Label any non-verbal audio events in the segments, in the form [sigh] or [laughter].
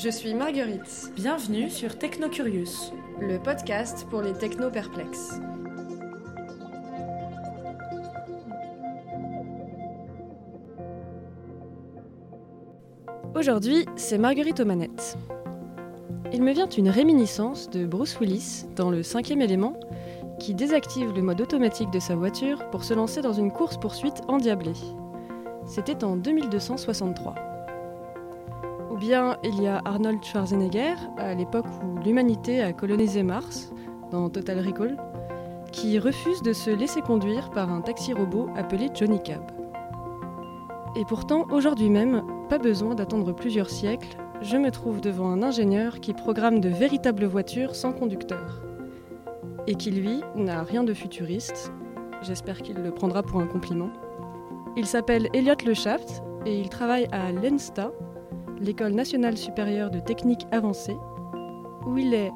Je suis Marguerite, Bienvenue sur Technocurious. le podcast pour les techno-perplexes. Aujourd'hui, c'est Marguerite aux manettes. Il me vient une réminiscence de Bruce Willis dans le cinquième élément qui désactive le mode automatique de sa voiture pour se lancer dans une course-poursuite endiablée. C'était en 2263. Bien il y a Arnold Schwarzenegger, à l'époque où l'humanité a colonisé Mars, dans Total Recall, qui refuse de se laisser conduire par un taxi robot appelé Johnny Cab. Et pourtant, aujourd'hui même, pas besoin d'attendre plusieurs siècles, je me trouve devant un ingénieur qui programme de véritables voitures sans conducteur. Et qui, lui, n'a rien de futuriste. J'espère qu'il le prendra pour un compliment. Il s'appelle Elliot Le Shaft et il travaille à l'ENSTA, l'École nationale supérieure de technique avancée, où il est,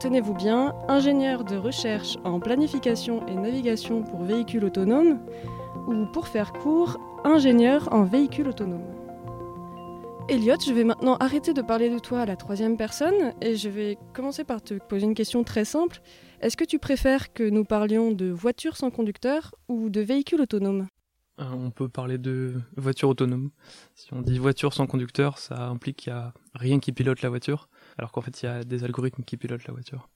tenez-vous bien, ingénieur de recherche en planification et navigation pour véhicules autonomes, ou pour faire court, ingénieur en véhicules autonomes. Elliot, je vais maintenant arrêter de parler de toi à la troisième personne et je vais commencer par te poser une question très simple. Est-ce que tu préfères que nous parlions de voitures sans conducteur ou de véhicules autonomes? On peut parler de voiture autonome. Si on dit voiture sans conducteur, ça implique qu'il n'y a rien qui pilote la voiture, alors qu'en fait il y a des algorithmes qui pilotent la voiture.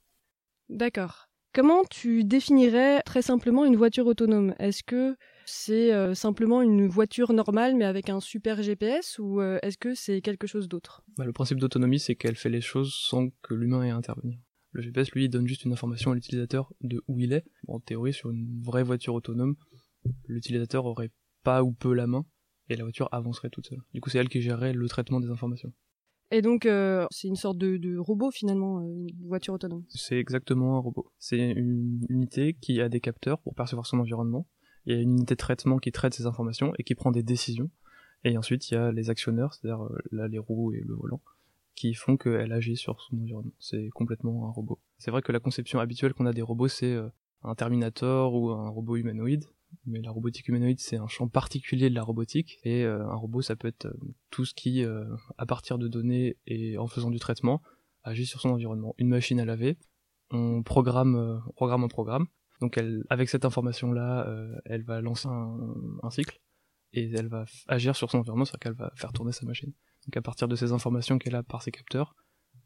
D'accord. Comment tu définirais très simplement une voiture autonome? Est-ce que c'est euh, simplement une voiture normale mais avec un super GPS ou euh, est-ce que c'est quelque chose d'autre? Bah, le principe d'autonomie, c'est qu'elle fait les choses sans que l'humain ait à intervenir. Le GPS, lui, il donne juste une information à l'utilisateur de où il est. Bon, en théorie, sur une vraie voiture autonome, l'utilisateur aurait pas ou peu la main, et la voiture avancerait toute seule. Du coup, c'est elle qui gérerait le traitement des informations. Et donc euh, c'est une sorte de, de robot finalement, euh, une voiture autonome. C'est exactement un robot. C'est une unité qui a des capteurs pour percevoir son environnement. Il y a une unité de traitement qui traite ces informations et qui prend des décisions. Et ensuite, il y a les actionneurs, c'est-à-dire euh, là les roues et le volant, qui font qu'elle agit sur son environnement. C'est complètement un robot. C'est vrai que la conception habituelle qu'on a des robots, c'est un Terminator ou un robot humanoïde. Mais la robotique humanoïde, c'est un champ particulier de la robotique. Et euh, un robot, ça peut être euh, tout ce qui, euh, à partir de données et en faisant du traitement, agit sur son environnement. Une machine à laver, on programme, programme un programme. Donc elle, avec cette information-là, euh, elle va lancer un, un cycle et elle va agir sur son environnement, c'est-à-dire qu'elle va faire tourner sa machine. Donc à partir de ces informations qu'elle a par ses capteurs,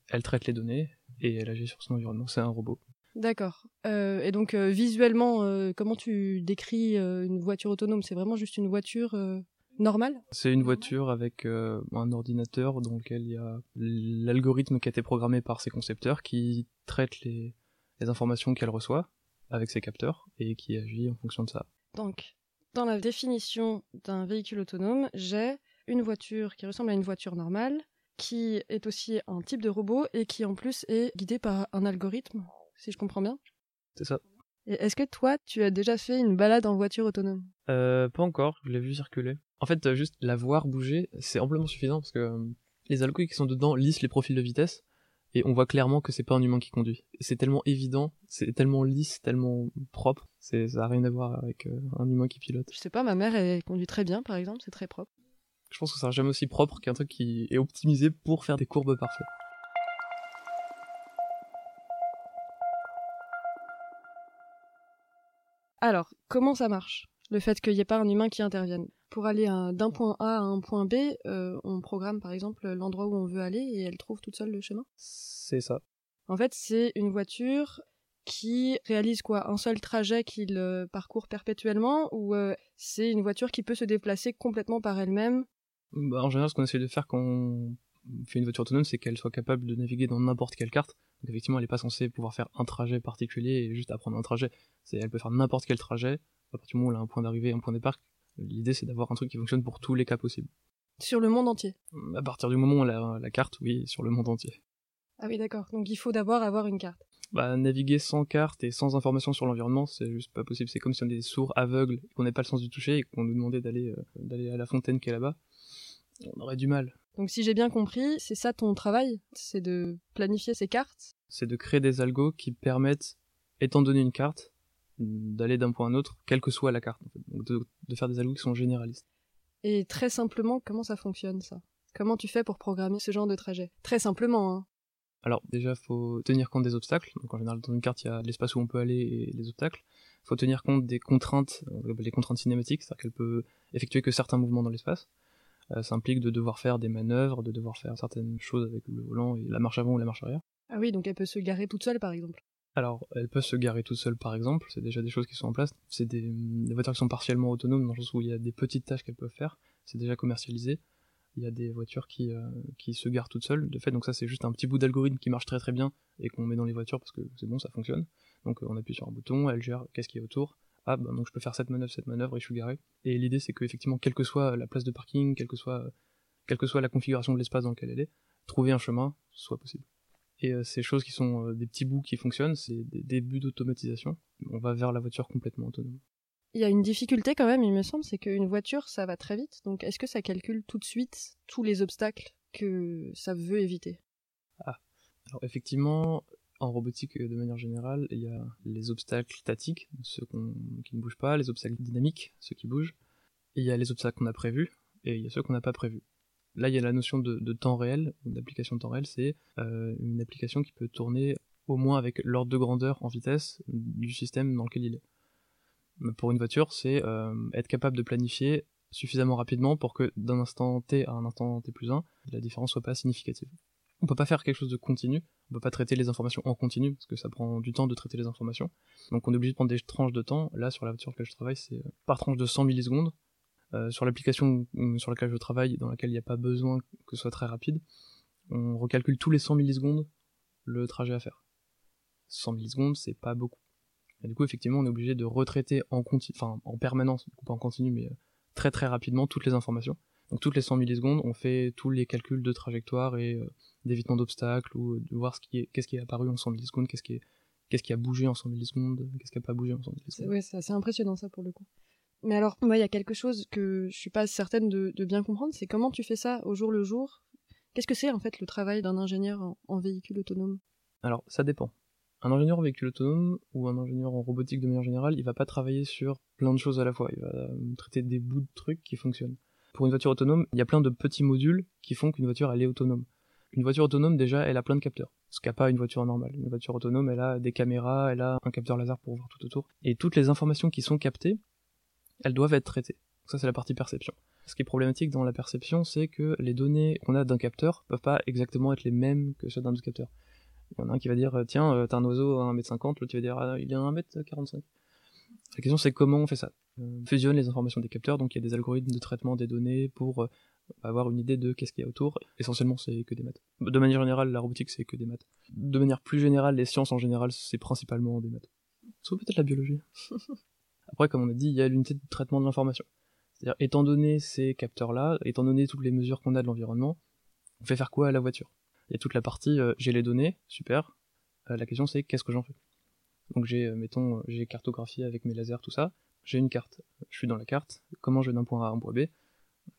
elle traite les données et elle agit sur son environnement. C'est un robot. D'accord. Euh, et donc euh, visuellement, euh, comment tu décris une voiture autonome? C'est vraiment juste une voiture normale? C'est une voiture avec un ordinateur dans lequel il y a l'algorithme qui a été programmé par ses concepteurs qui traite les, les informations qu'elle reçoit avec ses capteurs et qui agit en fonction de ça. Donc, dans la définition d'un véhicule autonome, j'ai une voiture qui ressemble à une voiture normale, qui est aussi un type de robot et qui en plus est guidée par un algorithme, si je comprends bien. C'est ça. Est-ce que toi, tu as déjà fait une balade en voiture autonome? Euh, pas encore, je l'ai vu circuler. En fait, euh, juste la voir bouger, c'est amplement suffisant parce que euh, les algos qui sont dedans lissent les profils de vitesse et on voit clairement que c'est pas un humain qui conduit. C'est tellement évident, c'est tellement lisse, tellement propre, c'est ça a rien à voir avec euh, un humain qui pilote. Je sais pas, ma mère, elle conduit très bien, par exemple, c'est très propre. Je pense que ça sera jamais aussi propre qu'un truc qui est optimisé pour faire des courbes parfaites. Alors, comment ça marche Le fait qu'il n'y ait pas un humain qui intervienne? Pour aller d'un point A à un point B, euh, on programme par exemple l'endroit où on veut aller et elle trouve toute seule le chemin? C'est ça. En fait, c'est une voiture qui réalise quoi? Un seul trajet qu'il euh, parcourt perpétuellement ou euh, c'est une voiture qui peut se déplacer complètement par elle-même? Bah, en général, ce qu'on essaie de faire quand on fait une voiture autonome, c'est qu'elle soit capable de naviguer dans n'importe quelle carte. Donc effectivement, elle n'est pas censée pouvoir faire un trajet particulier et juste apprendre un trajet. C'est, elle peut faire n'importe quel trajet À partir du moment où on a un point d'arrivée et un point de départ, l'idée c'est d'avoir un truc qui fonctionne pour tous les cas possibles. Sur le monde entier. À partir du moment où on a la carte, oui, sur le monde entier. Ah oui, d'accord. Donc il faut d'abord avoir une carte. Bah, naviguer sans carte et sans information sur l'environnement, c'est juste pas possible. C'est comme si on était sourds, aveugles, qu'on n'ait pas le sens du toucher et qu'on nous demandait d'aller euh, d'aller à la fontaine qui est là-bas. On aurait du mal. Donc si j'ai bien compris, c'est ça ton travail? C'est de planifier ces cartes? C'est de créer des algos qui permettent, étant donné une carte, d'aller d'un point à un autre, quelle que soit la carte. En fait. Donc de, de faire des algos qui sont généralistes. Et très simplement, comment ça fonctionne ça? Comment tu fais pour programmer ce genre de trajet? Très simplement, hein. Alors déjà, faut tenir compte des obstacles. Donc en général, dans une carte, il y a l'espace où on peut aller et les obstacles. Il faut tenir compte des contraintes, les contraintes cinématiques, c'est-à-dire qu'elle peut effectuer que certains mouvements dans l'espace. Euh, ça implique de devoir faire des manœuvres, de devoir faire certaines choses avec le volant et la marche avant ou la marche arrière. Ah oui, donc elle peut se garer toute seule, par exemple. Alors, elle peut se garer toute seule, par exemple. C'est déjà des choses qui sont en place. C'est des, des voitures qui sont partiellement autonomes, dans le sens où il y a des petites tâches qu'elles peuvent faire. C'est déjà commercialisé il y a des voitures qui, euh, qui se garent toutes seules de fait donc ça c'est juste un petit bout d'algorithme qui marche très très bien et qu'on met dans les voitures parce que c'est bon ça fonctionne donc euh, on appuie sur un bouton elle gère qu'est-ce qui est autour ah bah donc je peux faire cette manœuvre cette manœuvre et je suis garé. Et l'idée c'est que effectivement quelle que soit la place de parking quelle que soit quelle que soit la configuration de l'espace dans lequel elle est trouver un chemin soit possible. Et euh, ces choses qui sont des petits bouts qui fonctionnent c'est des débuts d'automatisation. On va vers la voiture complètement autonome. Il y a une difficulté quand même, il me semble, c'est qu'une voiture, ça va très vite. Donc est-ce que ça calcule tout de suite tous les obstacles que ça veut éviter? Ah, alors effectivement, en robotique de manière générale, il y a les obstacles statiques, ceux qui ne bougent pas, les obstacles dynamiques, ceux qui bougent, et il y a les obstacles qu'on a prévus, et il y a ceux qu'on n'a pas prévus. Là, il y a la notion de, temps réel, d'application de temps réel, c'est euh, une application qui peut tourner au moins avec l'ordre de grandeur en vitesse du système dans lequel il est pour une voiture, c'est euh, être capable de planifier suffisamment rapidement pour que d'un instant t à un instant t plus 1, la différence soit pas significative. On peut pas faire quelque chose de continu, on peut pas traiter les informations en continu, parce que ça prend du temps de traiter les informations. Donc on est obligé de prendre des tranches de temps. Là, sur la voiture sur laquelle je travaille, c'est euh, par tranche de 100 millisecondes. Euh, sur l'application sur laquelle je travaille, dans laquelle il n'y a pas besoin que ce soit très rapide, on recalcule tous les 100 millisecondes le trajet à faire. 100 millisecondes, c'est pas beaucoup. Et du coup, effectivement, on est obligé de retraiter en continu, enfin en permanence, pas en continu, mais euh, très très rapidement toutes les informations. Donc toutes les 100 millisecondes, on fait tous les calculs de trajectoire et euh, d'évitement d'obstacles ou de voir ce qui est, qu'est-ce qui est apparu en 100 millisecondes, qu'est-ce qui est, qu'est-ce qui a bougé en 100 millisecondes, qu'est-ce qui a pas bougé en 100 millisecondes. Ouais, c'est assez impressionnant ça pour le coup. Mais alors, moi, il y a quelque chose que je suis pas certaine de, bien comprendre, c'est comment tu fais ça au jour le jour? Qu'est-ce que c'est en fait le travail d'un ingénieur en véhicule autonome? Alors, ça dépend un ingénieur en véhicule autonome ou un ingénieur en robotique de manière générale, il va pas travailler sur plein de choses à la fois. Il va euh, traiter des bouts de trucs qui fonctionnent. Pour une voiture autonome, il y a plein de petits modules qui font qu'une voiture elle est autonome. Une voiture autonome déjà, elle a plein de capteurs. Ce qu'a pas une voiture normale. Une voiture autonome, elle a des caméras, elle a un capteur laser pour voir tout autour. Et toutes les informations qui sont captées, elles doivent être traitées. ça c'est la partie perception. Ce qui est problématique dans la perception, c'est que les données qu'on a d'un capteur peuvent pas exactement être les mêmes que celles d'un autre capteur. Il y en a un qui va dire euh, tiens, euh, t'as un oiseau à 1m50, l'autre qui va dire ah, il est à 1m45. La question c'est comment on fait ça? Fusionne les informations des capteurs, donc il y a des algorithmes de traitement des données pour euh, avoir une idée de qu'est-ce qu'il y a autour. Essentiellement c'est que des maths. De manière générale, la robotique c'est que des maths. De manière plus générale, les sciences en général c'est principalement des maths. Sauf peut-être la biologie. [laughs] Après, comme on a dit, il y a l'unité de traitement de l'information. C'est-à-dire, étant donné ces capteurs-là, étant donné toutes les mesures qu'on a de l'environnement, on fait faire quoi à la voiture? Il y a toute la partie euh, j'ai les données, super. Euh, la question c'est qu'est-ce que j'en fais? Donc j'ai, euh, mettons, j'ai cartographié avec mes lasers, tout ça. J'ai une carte. Je suis dans la carte. Comment je vais d'un point A à un point B?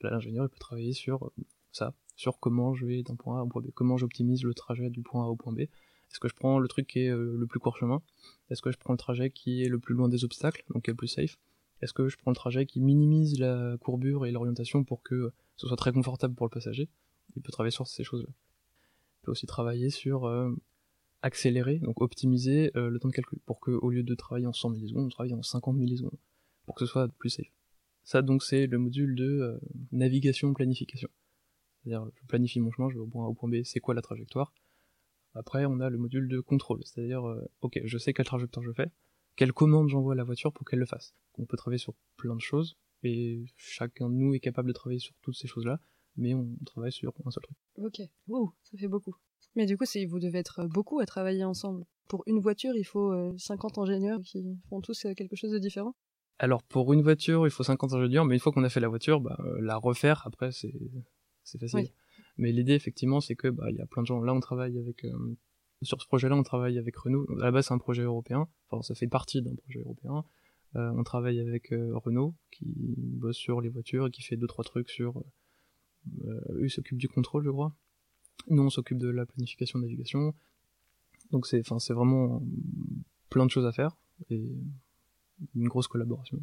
Là, l'ingénieur il peut travailler sur ça, sur comment je vais d'un point A à un point B, comment j'optimise le trajet du point A au point B? Est-ce que je prends le truc qui est le plus court chemin? Est-ce que je prends le trajet qui est le plus loin des obstacles, donc qui est le plus safe? Est-ce que je prends le trajet qui minimise la courbure et l'orientation pour que ce soit très confortable pour le passager? Il peut travailler sur ces choses-là. Peut aussi travailler sur euh, accélérer, donc optimiser euh, le temps de calcul, pour qu'au lieu de travailler en 100 millisecondes, on travaille en 50 millisecondes, pour que ce soit plus safe. Ça donc c'est le module de euh, navigation planification. C'est-à-dire je planifie mon chemin, je vais au point A au point B, c'est quoi la trajectoire? Après on a le module de contrôle, c'est-à-dire ok je sais quelle trajectoire je fais, quelle commande j'envoie à la voiture pour qu'elle le fasse. On peut travailler sur plein de choses, et chacun de nous est capable de travailler sur toutes ces choses-là, mais on travaille sur un seul truc. Ok, wow, ça fait beaucoup. Mais du coup, vous devez être beaucoup à travailler ensemble. Pour une voiture, il faut 50 euh, ingénieurs qui font tous euh, quelque chose de différent? Alors pour une voiture, il faut 50 ingénieurs, mais une fois qu'on a fait la voiture, bah, la refaire après c'est c'est facile. Oui. Mais l'idée effectivement c'est que bah il y a plein de gens. Là on travaille avec euh, sur ce projet-là on travaille avec Renault. À la base c'est un projet européen. Enfin ça fait partie d'un projet européen. Euh, on travaille avec euh, Renault qui bosse sur les voitures et qui fait deux trois trucs sur. Euh, eux s'occupent du contrôle je crois. Nous on s'occupe de la planification navigation. Donc c'est enfin c'est vraiment plein de choses à faire et une grosse collaboration.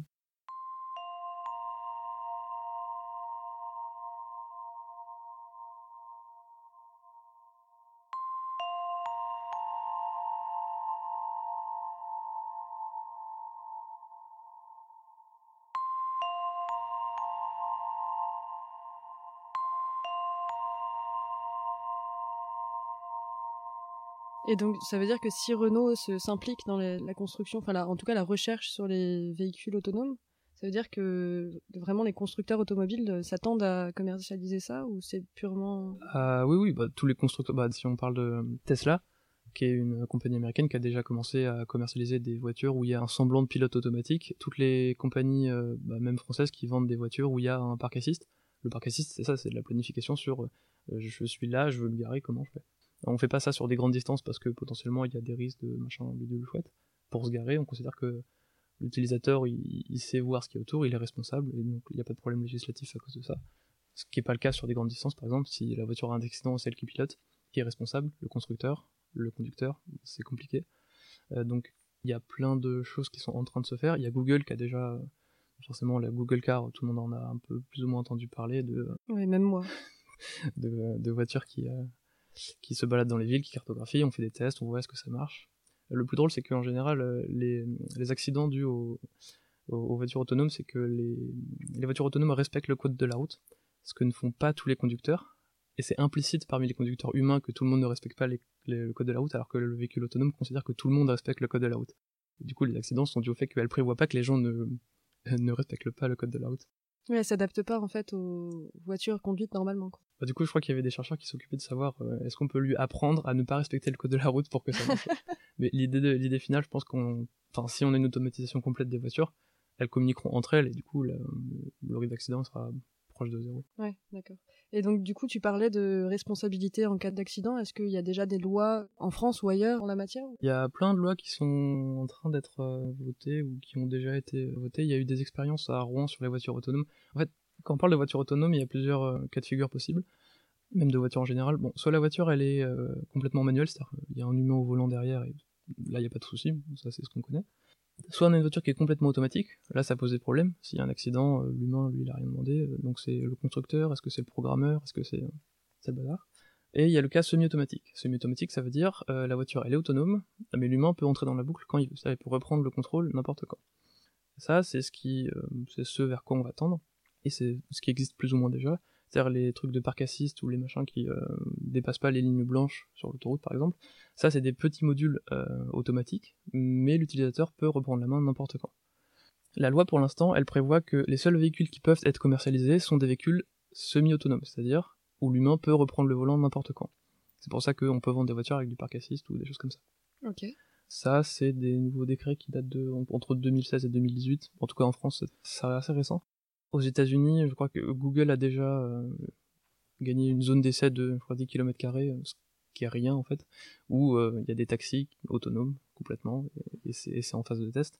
Et donc, ça veut dire que si Renault s'implique dans la construction, enfin, en tout cas la recherche sur les véhicules autonomes, ça veut dire que vraiment les constructeurs automobiles euh, s'attendent à commercialiser ça ou c'est purement. Ah oui, oui, bah, tous les constructeurs, bah, si on parle de Tesla, qui est une compagnie américaine qui a déjà commencé à commercialiser des voitures où il y a un semblant de pilote automatique, toutes les compagnies, euh, bah, même françaises, qui vendent des voitures où il y a un parc assist, le parc assist, c'est ça, c'est de la planification sur euh, je suis là, je veux me garer, comment je fais? On fait pas ça sur des grandes distances parce que potentiellement il y a des risques de machin bidule chouette. Pour se garer, on considère que l'utilisateur il, il sait voir ce qu'il y a autour, il est responsable et donc il n'y a pas de problème législatif à cause de ça. Ce qui n'est pas le cas sur des grandes distances, par exemple, si la voiture a un accident, c'est elle qui pilote, qui est responsable, le constructeur, le conducteur, c'est compliqué. Euh, donc il y a plein de choses qui sont en train de se faire. Il y a Google qui a déjà, forcément la Google Car, tout le monde en a un peu plus ou moins entendu parler de, Oui, même moi. [laughs] de, de voitures qui, euh, qui se baladent dans les villes, qui cartographient, on fait des tests, on voit est-ce que ça marche. Le plus drôle, c'est qu'en général, euh, les, accidents dus aux, voitures autonomes, c'est que les, voitures autonomes respectent le code de la route, ce que ne font pas tous les conducteurs. Et c'est implicite parmi les conducteurs humains que tout le monde ne respecte pas le code de la route, alors que le véhicule autonome considère que tout le monde respecte le code de la route. Du coup, les accidents sont dus au fait qu'elle prévoit pas que les gens ne, [laughs] ne respectent pas le code de la route. Oui, elle s'adapte pas en fait aux voitures conduites normalement. Quoi. Bah, du coup, je crois qu'il y avait des chercheurs qui s'occupaient de savoir euh, est-ce qu'on peut lui apprendre à ne pas respecter le code de la route pour que ça marche. [laughs] Mais l'idée, finale, je pense qu'on, enfin, si on a une automatisation complète des voitures, elles communiqueront entre elles et du coup, le risque d'accident sera proche de zéro. Ouais, d'accord. Et donc, du coup, tu parlais de responsabilité en cas d'accident. Est-ce qu'il y a déjà des lois en France ou ailleurs en la matière Il y a plein de lois qui sont en train d'être euh, votées ou qui ont déjà été votées. Il y a eu des expériences à Rouen sur les voitures autonomes. En fait, quand on parle de voitures autonomes, il y a plusieurs euh, cas de figure possibles, même de voitures en général. Bon, soit la voiture, elle est euh, complètement manuelle, c'est-à-dire qu'il y a un humain au volant derrière et là, il n'y a pas de souci, ça c'est ce qu'on connaît. Soit on a une voiture qui est complètement automatique, là ça pose des problèmes. S'il y a un accident, euh, l'humain, lui, il a rien demandé. euh, donc c'est le constructeur, est-ce que c'est le programmeur, est-ce que c'est c'est le bazar et il y a le cas semi-automatique. Semi-automatique, ça veut dire euh, la voiture elle est autonome, mais l'humain peut entrer dans la boucle quand il veut. Ça, peut reprendre le contrôle n'importe quand. Ça, c'est ce qui, c'est ce vers quoi on va tendre, et c'est ce qui existe plus ou moins déjà. C'est-à-dire les trucs de parc assist ou les machins qui euh, dépassent pas les lignes blanches sur l'autoroute par exemple. Ça, c'est des petits modules euh, automatiques, mais l'utilisateur peut reprendre la main n'importe quand. La loi pour l'instant, elle prévoit que les seuls véhicules qui peuvent être commercialisés sont des véhicules semi-autonomes, c'est-à-dire où l'humain peut reprendre le volant n'importe quand. C'est pour ça qu'on peut vendre des voitures avec du parc assist ou des choses comme ça. Ok. Ça, c'est des nouveaux décrets qui datent de entre 2016 et 2018. En tout cas, en France, c'est- c'est assez récent. Aux États-Unis, je crois que Google a déjà euh, gagné une zone d'essai de je crois, 10 km, ce qui est rien en fait, où euh, il y a des taxis autonomes complètement, et, et c'est en phase de test.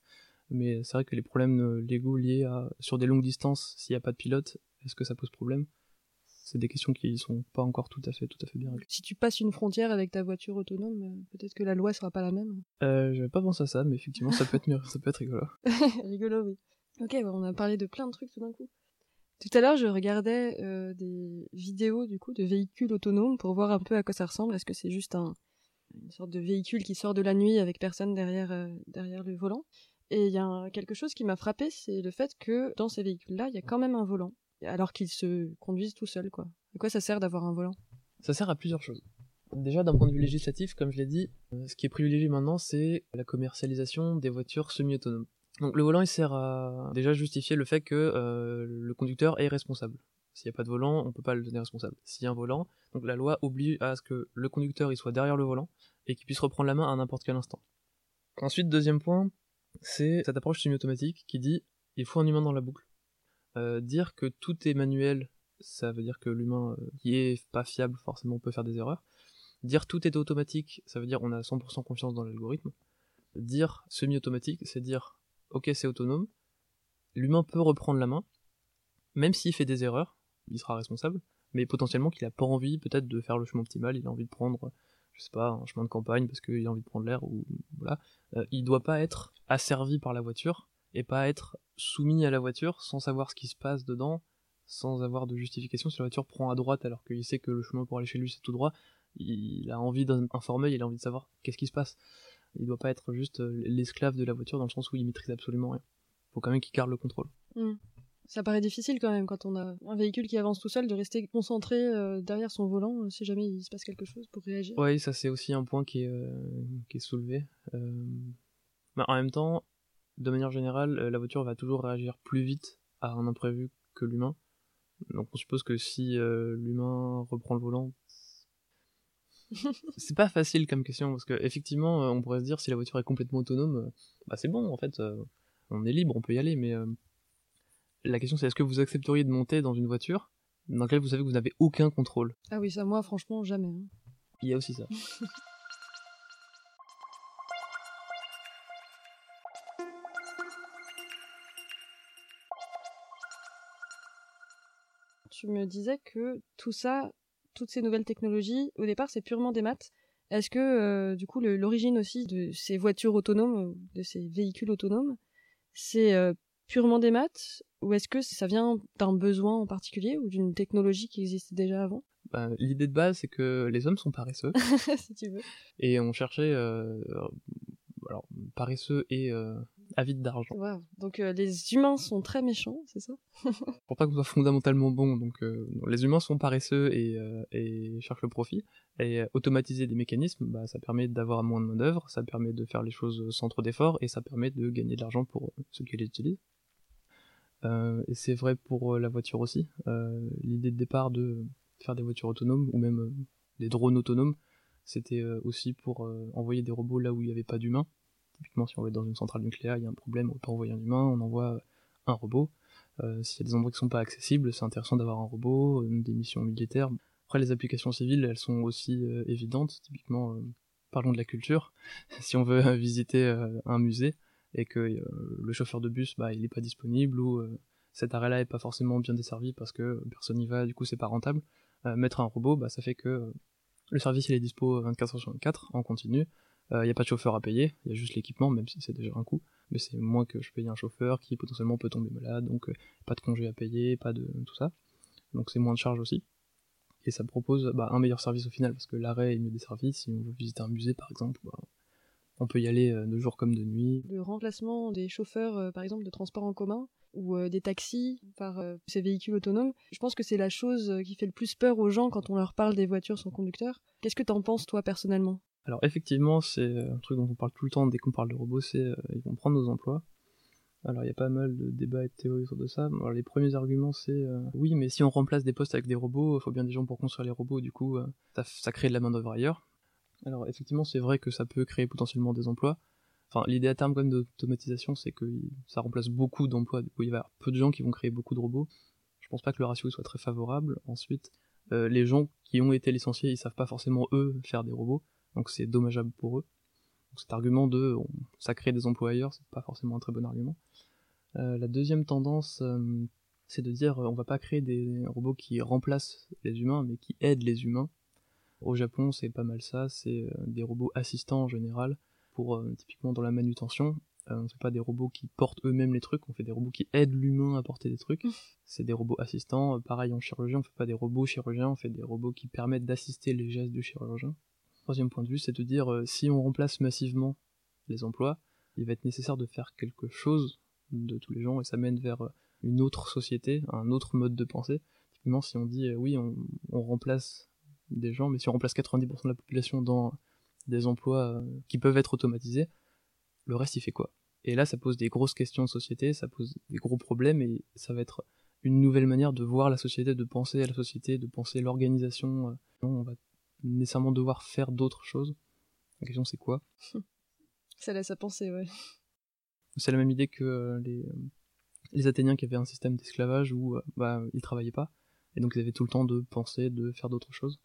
Mais c'est vrai que les problèmes euh, légaux liés à sur des longues distances, s'il n'y a pas de pilote, est-ce que ça pose problème? C'est des questions qui sont pas encore tout à fait tout à fait bien réglées. Si tu passes une frontière avec ta voiture autonome, euh, peut-être que la loi sera pas la même. Euh, J'avais pas pensé à ça, mais effectivement, ça peut être mieux- ça peut être rigolo. [laughs] Rigolo, oui. Ok, bah, on a parlé de plein de trucs tout d'un coup. Tout à l'heure, je regardais euh, des vidéos du coup de véhicules autonomes pour voir un peu à quoi ça ressemble. Est-ce que c'est juste un, une sorte de véhicule qui sort de la nuit avec personne derrière, euh, le volant? Et il y a quelque chose qui m'a frappé, c'est le fait que dans ces véhicules-là, il y a quand même un volant, alors qu'ils se conduisent tout seuls, quoi. À quoi ça sert d'avoir un volant? Ça sert à plusieurs choses. Déjà, d'un point de vue législatif, comme je l'ai dit, euh, ce qui est privilégié maintenant, c'est la commercialisation des voitures semi-autonomes. Donc le volant, il sert à déjà justifier le fait que euh, le conducteur est responsable. S'il n'y a pas de volant, on peut pas le tenir responsable. S'il y a un volant, donc la loi oblige à ce que le conducteur il soit derrière le volant et qu'il puisse reprendre la main à n'importe quel instant. Ensuite, deuxième point, c'est cette approche semi-automatique qui dit il faut un humain dans la boucle. Euh, dire que tout est manuel, ça veut dire que l'humain euh, est pas fiable forcément peut faire des erreurs. Dire tout est automatique, ça veut dire on a 100% confiance dans l'algorithme. Dire semi-automatique, c'est dire ok c'est autonome, l'humain peut reprendre la main, même s'il fait des erreurs, il sera responsable, mais potentiellement qu'il a pas envie peut-être de faire le chemin optimal, il a envie de prendre, je sais pas, un chemin de campagne parce qu'il a envie de prendre l'air ou voilà. Euh, il doit pas être asservi par la voiture et pas être soumis à la voiture sans savoir ce qui se passe dedans, sans avoir de justification. Si la voiture prend à droite alors qu'il sait que le chemin pour aller chez lui c'est tout droit, il a envie d'informer, il a envie de savoir qu'est-ce qui se passe. Il doit pas être juste euh, l'esclave de la voiture dans le sens où il maîtrise absolument rien. Faut quand même qu'il garde le contrôle. Hmm. Ça paraît difficile quand même quand on a un véhicule qui avance tout seul de rester concentré euh, derrière son volant euh, si jamais il se passe quelque chose pour réagir. Oui, ça c'est aussi un point qui est, qui est soulevé. Mais en même temps, de manière générale, la voiture va toujours réagir plus vite à un imprévu que l'humain. Donc on suppose que si l'humain reprend le volant, c'est pas facile comme question parce que effectivement, euh, on pourrait se dire si la voiture est complètement autonome, euh, bah c'est bon en fait, euh, on est libre, on peut y aller. Mais la question c'est est-ce que vous accepteriez de monter dans une voiture dans laquelle vous savez que vous n'avez aucun contrôle? Ah oui, ça moi franchement jamais. Hein. Il y a aussi ça. [laughs] tu me disais que tout ça, toutes ces nouvelles technologies, au départ, c'est purement des maths. Est-ce que, euh, du coup, l'origine aussi de ces voitures autonomes, de ces véhicules autonomes, c'est euh, purement des maths Ou est-ce que ça vient d'un besoin en particulier ou d'une technologie qui existait déjà avant? Bah, L'idée de base, c'est que les hommes sont paresseux. [laughs] si tu veux. Et on cherchait euh, alors paresseux et avide d'argent. Donc euh, les humains sont très méchants, c'est ça? [laughs] Pour pas qu'on soit fondamentalement bon, donc euh, les humains sont paresseux et, et, cherchent le profit. Et automatiser des mécanismes, bah, ça permet d'avoir moins de main d'œuvre, ça permet de faire les choses sans trop d'efforts et ça permet de gagner de l'argent pour ceux qui les utilisent. et c'est vrai pour la voiture aussi. L'idée de départ de faire des voitures autonomes ou même des drones autonomes, c'était aussi pour envoyer des robots là où il n'y avait pas d'humains Typiquement, si on va dans une centrale nucléaire, il y a un problème, on peut envoyer un humain, on envoie un robot. Euh, S'il y a des endroits qui sont pas accessibles, c'est intéressant d'avoir un robot, euh, des missions militaires. Après, les applications civiles, elles sont aussi euh, évidentes. Typiquement, euh, parlons de la culture. [laughs] si on veut visiter un musée et que le chauffeur de bus, bah, il est pas disponible ou cet arrêt-là est pas forcément bien desservi parce que personne n'y va, du coup, c'est pas rentable. mettre un robot, bah, ça fait que le service il est dispo 24 h sur 24 en continu il euh, n'y a pas de chauffeur à payer, il y a juste l'équipement, même si c'est déjà un coût, mais c'est moins que je paye un chauffeur qui potentiellement peut tomber malade, donc euh, pas de congé à payer, pas de tout ça. Donc c'est moins de charges aussi. Et ça propose bah, un meilleur service au final, parce que l'arrêt est mieux desservi. Si on veut visiter un musée par exemple, bah, on peut y aller euh, de jour comme de nuit. Le remplacement des chauffeurs, par exemple, de transport en commun, ou des taxis par ces véhicules autonomes, je pense que c'est la chose qui fait le plus peur aux gens quand on leur parle des voitures sans conducteur. Qu'est-ce que t'en penses toi personnellement? Alors effectivement, c'est un truc dont on parle tout le temps dès qu'on parle de robots, c'est euh, ils vont prendre nos emplois. Alors il y a pas mal de débats et de théories autour de ça. Alors les premiers arguments c'est euh, oui, mais si on remplace des postes avec des robots, il faut bien des gens pour construire les robots, du coup euh, ça, crée de la main d'œuvre ailleurs. Alors effectivement, c'est vrai que ça peut créer potentiellement des emplois. Enfin, l'idée à terme quand même d'automatisation, c'est que ça remplace beaucoup d'emplois. Du coup, il y avoir peu de gens qui vont créer beaucoup de robots. Je pense pas que le ratio soit très favorable. Ensuite, les gens qui ont été licenciés, ils savent pas forcément eux faire des robots donc c'est dommageable pour eux. Donc cet argument de ça crée des employeurs, c'est pas forcément un très bon argument. Euh, la deuxième tendance, euh, c'est de dire on va pas créer des robots qui remplacent les humains, mais qui aident les humains. Au Japon, c'est pas mal ça, c'est euh, des robots assistants en général, pour typiquement dans la manutention. on fait pas des robots qui portent eux-mêmes les trucs, on fait des robots qui aident l'humain à porter des trucs. C'est des robots assistants. pareil en chirurgie, on fait pas des robots chirurgiens, on fait des robots qui permettent d'assister les gestes du chirurgien. Troisième point de vue, c'est de dire euh, si on remplace massivement les emplois, il va être nécessaire de faire quelque chose de tous les gens et ça mène vers euh, une autre société, un autre mode de pensée. Typiquement, si on dit euh, oui, on, remplace des gens, mais si on remplace 90% de la population dans des emplois qui peuvent être automatisés, le reste il fait quoi? Et là, ça pose des grosses questions de société, ça pose des gros problèmes et ça va être une nouvelle manière de voir la société, de penser à la société, de penser l'organisation. On nécessairement devoir faire d'autres choses. La question c'est quoi? Ça laisse à penser, ouais. C'est la même idée que euh, les, les Athéniens qui avaient un système d'esclavage où euh, bah, ils travaillaient pas, et donc ils avaient tout le temps de penser, de faire d'autres choses.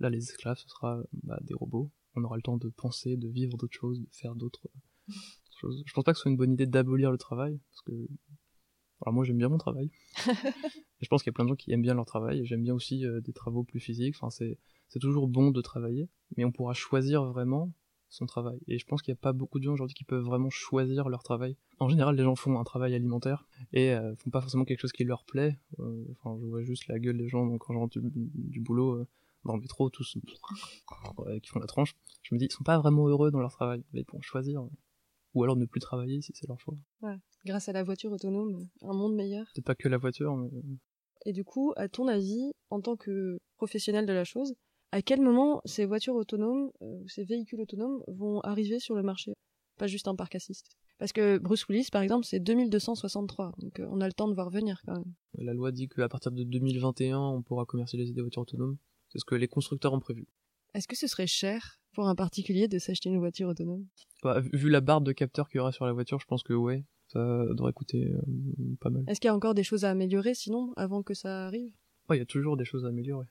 Là, les esclaves, ce sera bah, des robots. On aura le temps de penser, de vivre d'autres choses, de faire d'autres [laughs] choses. Je pense pas que ce soit une bonne idée d'abolir le travail, parce que alors moi j'aime bien mon travail. [laughs] Et je pense qu'il y a plein de gens qui aiment bien leur travail. J'aime bien aussi euh, des travaux plus physiques. Enfin, c'est c'est toujours bon de travailler, mais on pourra choisir vraiment son travail. Et je pense qu'il n'y a pas beaucoup de gens aujourd'hui qui peuvent vraiment choisir leur travail. En général, les gens font un travail alimentaire et euh, font pas forcément quelque chose qui leur plaît. Euh, enfin, je vois juste la gueule des gens donc, quand je rentre du, du boulot euh, dans le métro, tous [laughs] euh, qui font la tranche. Je me dis, ils sont pas vraiment heureux dans leur travail. Mais ils pourront choisir. Ou alors ne plus travailler si c'est leur choix. Grâce à la voiture autonome, un monde meilleur. Peut-être pas que la voiture, mais Et du coup, à ton avis, en tant que professionnel de la chose, à quel moment ces voitures autonomes, euh, ces véhicules autonomes vont arriver sur le marché? Pas juste un parc assist. Parce que Bruce Willis, par exemple, c'est 2263, donc euh, on a le temps de voir venir quand même. la loi dit qu'à partir de 2021, on pourra commercialiser des voitures autonomes. C'est ce que les constructeurs ont prévu. Est-ce que ce serait cher pour un particulier de s'acheter une voiture autonome? Bah, vu la barre de capteurs qu'il y aura sur la voiture, je pense que ouais, ça devrait coûter euh, pas mal. Est-ce qu'il y a encore des choses à améliorer sinon, avant que ça arrive? Ouais, il y a toujours des choses à améliorer.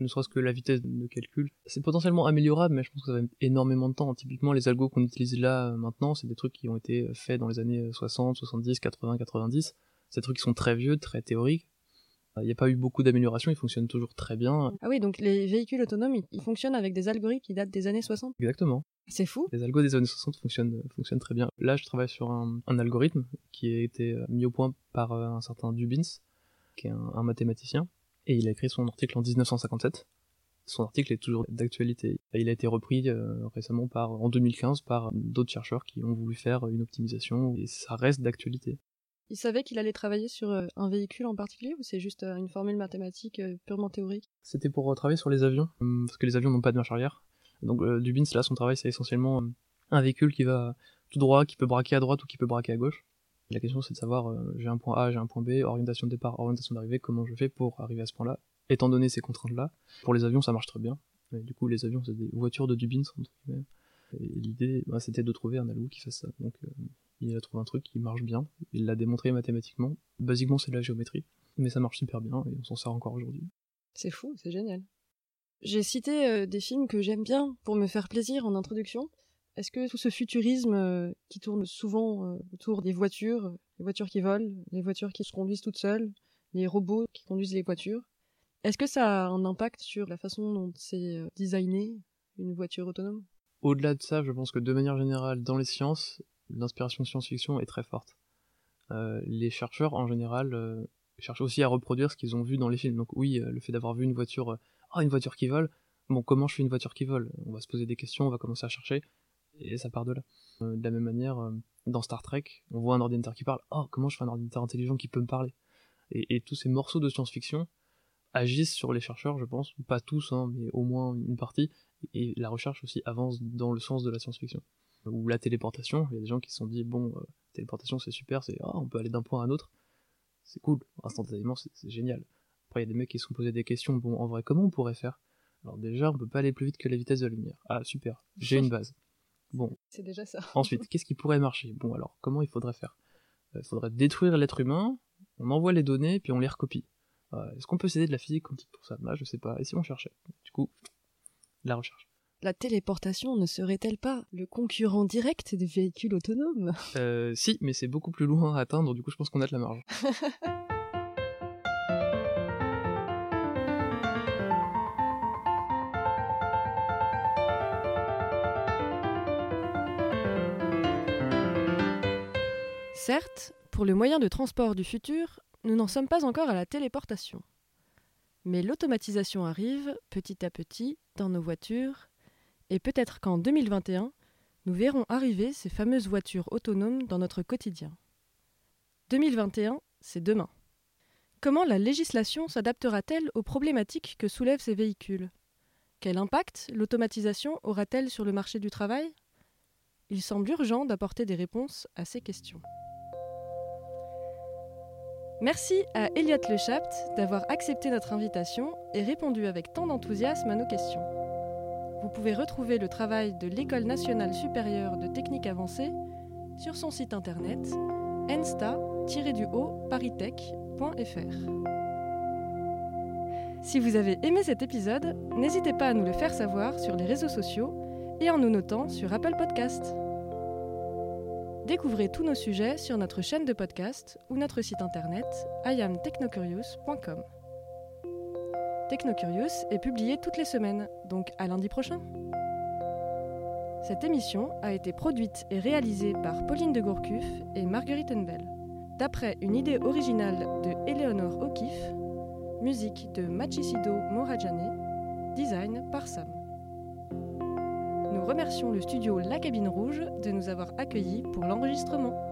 Ne serait-ce que la vitesse de calcul. C'est potentiellement améliorable, mais je pense que ça va énormément de temps. Typiquement, les algos qu'on utilise là euh, maintenant, c'est des trucs qui ont été faits dans les années 60, 70, 80, 90. C'est des trucs qui sont très vieux, très théoriques. Il n'y a pas eu beaucoup d'améliorations, ils fonctionnent toujours très bien. Ah oui, donc les véhicules autonomes, ils, fonctionnent avec des algorithmes qui datent des années 60 Exactement. C'est fou Les algos des années 60 fonctionnent, fonctionnent très bien. Là, je travaille sur un, un algorithme qui a été mis au point par euh, un certain Dubins, qui est un, un mathématicien, et il a écrit son article en 1957. Son article est toujours d'actualité. Il a été repris euh, récemment par, en 2015 par d'autres chercheurs qui ont voulu faire une optimisation, et ça reste d'actualité. Il savait qu'il allait travailler sur euh, un véhicule en particulier ou c'est juste euh, une formule mathématique euh, purement théorique? C'était pour euh, travailler sur les avions, parce que les avions n'ont pas de marche arrière. Donc euh, Dubins, là, son travail, c'est essentiellement euh, un véhicule qui va tout droit, qui peut braquer à droite ou qui peut braquer à gauche. La question, c'est de savoir, euh, j'ai un point A, j'ai un point B, orientation de départ, orientation d'arrivée, comment je fais pour arriver à ce point-là, étant donné ces contraintes-là. Pour les avions, ça marche très bien. Du coup, les avions, c'est des voitures de Dubins, entre guillemets. Et l'idée, bah, c'était de trouver un algo qui fasse ça. Donc, euh, il a trouvé un truc qui marche bien. Il l'a démontré mathématiquement. Basiquement, c'est de la géométrie. Mais ça marche super bien et on s'en sert encore aujourd'hui. C'est fou, c'est génial. J'ai cité euh, des films que j'aime bien pour me faire plaisir en introduction. Est-ce que tout ce futurisme euh, qui tourne souvent euh, autour des voitures, euh, les voitures qui volent, les voitures qui se conduisent toutes seules, les robots qui conduisent les voitures, est-ce que ça a un impact sur la façon dont c'est designé une voiture autonome? Au-delà de ça, je pense que de manière générale, dans les sciences, l'inspiration science-fiction est très forte. Les chercheurs, en général, cherchent aussi à reproduire ce qu'ils ont vu dans les films. Donc oui, le fait d'avoir vu une voiture, ah une voiture qui vole, bon comment je fais une voiture qui vole? On va se poser des questions, on va commencer à chercher, et ça part de là. Euh, de la même manière, euh, dans Star Trek, on voit un ordinateur qui parle, oh comment je fais un ordinateur intelligent qui peut me parler? Et, et tous ces morceaux de science-fiction agissent sur les chercheurs, je pense, pas tous, hein, mais au moins une partie, et la recherche aussi avance dans le sens de la science-fiction. Ou la téléportation, il y a des gens qui se sont dit, bon, euh, téléportation c'est super, c'est ah, on peut aller d'un point à un autre, c'est cool, instantanément c'est c'est génial. Après il y a des mecs qui se sont posés des questions, bon en vrai comment on pourrait faire? Alors déjà on peut pas aller plus vite que la vitesse de la lumière. Ah super, j'ai une base. Bon, C'est déjà ça. [laughs] ensuite qu'est-ce qui pourrait marcher? Bon alors comment il faudrait faire? Euh, Il faudrait détruire l'être humain, on envoie les données puis on les recopie. Euh, Est-ce qu'on peut s'aider de la physique quantique pour ça? Bah je sais pas, et si on cherchait? Du coup, la recherche. La téléportation ne serait-elle pas le concurrent direct des véhicules autonomes? Euh, si, mais c'est beaucoup plus loin à atteindre, du coup je pense qu'on a de la marge. [laughs] Certes, pour le moyen de transport du futur, nous n'en sommes pas encore à la téléportation. Mais l'automatisation arrive petit à petit dans nos voitures, et peut-être qu'en 2021, nous verrons arriver ces fameuses voitures autonomes dans notre quotidien. 2021, c'est demain. Comment la législation s'adaptera-t-elle aux problématiques que soulèvent ces véhicules? Quel impact l'automatisation aura-t-elle sur le marché du travail? Il semble urgent d'apporter des réponses à ces questions. Merci à Elliot Lechapt d'avoir accepté notre invitation et répondu avec tant d'enthousiasme à nos questions. Vous pouvez retrouver le travail de l'École nationale supérieure de technique avancée sur son site internet ensta.fr. le-du-haut paritech.fr. Si vous avez aimé cet épisode, n'hésitez pas à nous le faire savoir sur les réseaux sociaux et en nous notant sur Apple Podcast. Découvrez tous nos sujets sur notre chaîne de podcast ou notre site internet iamtechnocurious.com. Technocurious est publié toutes les semaines, donc à lundi prochain. Cette émission a été produite et réalisée par Pauline de Gourcuff et Marguerite Enbel, d'après une idée originale de Eleonore O'Keeffe, musique de Machisido Morajane, design par Sam. Remercions le studio La Cabine Rouge de nous avoir accueillis pour l'enregistrement.